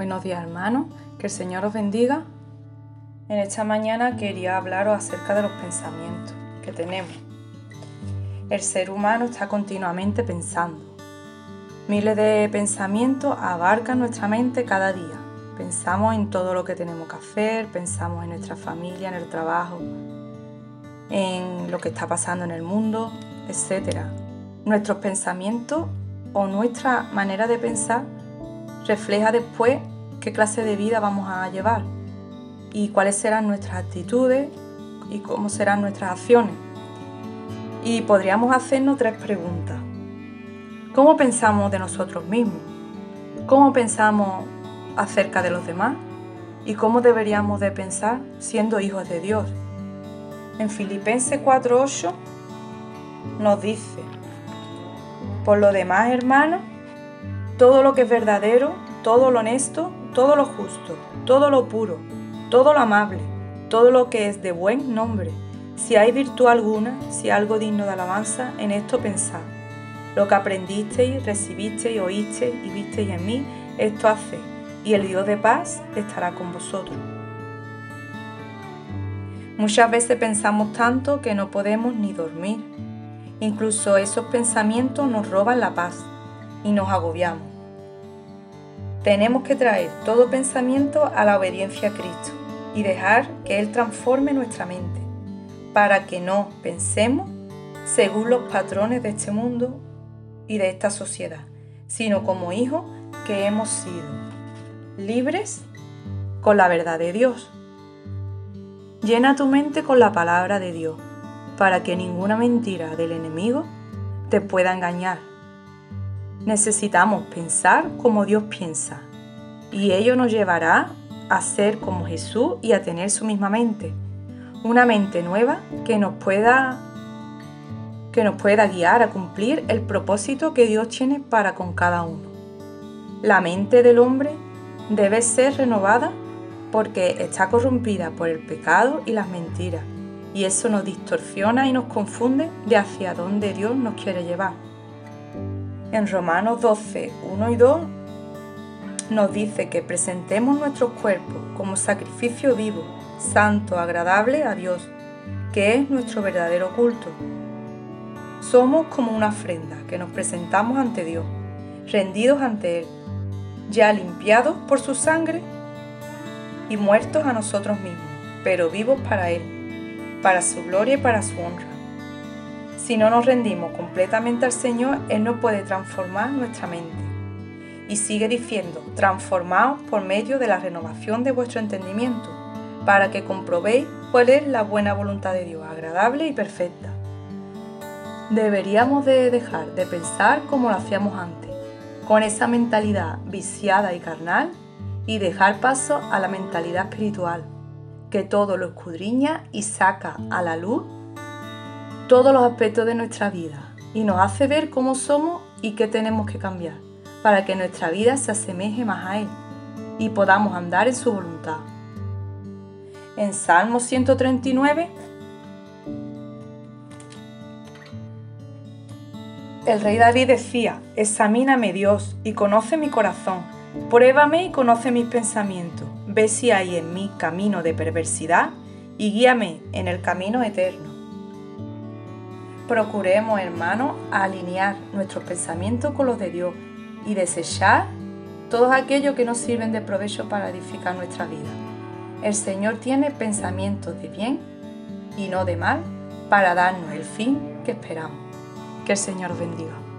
Buenos días hermanos, que el Señor os bendiga. En esta mañana quería hablaros acerca de los pensamientos que tenemos. El ser humano está continuamente pensando. Miles de pensamientos abarcan nuestra mente cada día. Pensamos en todo lo que tenemos que hacer, pensamos en nuestra familia, en el trabajo, en lo que está pasando en el mundo, etc. Nuestros pensamientos o nuestra manera de pensar refleja después qué clase de vida vamos a llevar y cuáles serán nuestras actitudes y cómo serán nuestras acciones. Y podríamos hacernos tres preguntas. ¿Cómo pensamos de nosotros mismos? ¿Cómo pensamos acerca de los demás? ¿Y cómo deberíamos de pensar siendo hijos de Dios? En Filipenses 4:8 nos dice, por lo demás, hermanos, todo lo que es verdadero, todo lo honesto, todo lo justo, todo lo puro, todo lo amable, todo lo que es de buen nombre. Si hay virtud alguna, si algo digno de alabanza, en esto pensad. Lo que aprendisteis, recibisteis, oísteis y visteis en mí, esto haced, y el Dios de paz estará con vosotros. Muchas veces pensamos tanto que no podemos ni dormir. Incluso esos pensamientos nos roban la paz y nos agobiamos. Tenemos que traer todo pensamiento a la obediencia a Cristo y dejar que Él transforme nuestra mente para que no pensemos según los patrones de este mundo y de esta sociedad, sino como hijos que hemos sido libres con la verdad de Dios. Llena tu mente con la palabra de Dios para que ninguna mentira del enemigo te pueda engañar Necesitamos pensar como Dios piensa y ello nos llevará a ser como Jesús y a tener su misma mente. Una mente nueva que nos pueda que nos pueda guiar a cumplir el propósito que Dios tiene para con cada uno. La mente del hombre debe ser renovada porque está corrompida por el pecado y las mentiras, y eso nos distorsiona y nos confunde de hacia dónde Dios nos quiere llevar. En Romanos 12, 1 y 2 nos dice que presentemos nuestros cuerpos como sacrificio vivo, santo, agradable a Dios, que es nuestro verdadero culto. Somos como una ofrenda que nos presentamos ante Dios, rendidos ante Él, ya limpiados por su sangre y muertos a nosotros mismos, pero vivos para Él, para su gloria y para su honra. Si no nos rendimos completamente al Señor, Él no puede transformar nuestra mente. Y sigue diciendo, transformaos por medio de la renovación de vuestro entendimiento, para que comprobéis cuál es la buena voluntad de Dios, agradable y perfecta. Deberíamos de dejar de pensar como lo hacíamos antes, con esa mentalidad viciada y carnal, y dejar paso a la mentalidad espiritual, que todo lo escudriña y saca a la luz todos los aspectos de nuestra vida y nos hace ver cómo somos y qué tenemos que cambiar para que nuestra vida se asemeje más a Él y podamos andar en su voluntad. En Salmo 139, el rey David decía, examíname Dios y conoce mi corazón, pruébame y conoce mis pensamientos, ve si hay en mí camino de perversidad y guíame en el camino eterno procuremos, hermanos, alinear nuestros pensamientos con los de Dios y desechar todos aquellos que nos sirven de provecho para edificar nuestra vida. El Señor tiene pensamientos de bien y no de mal para darnos el fin que esperamos. Que el Señor bendiga.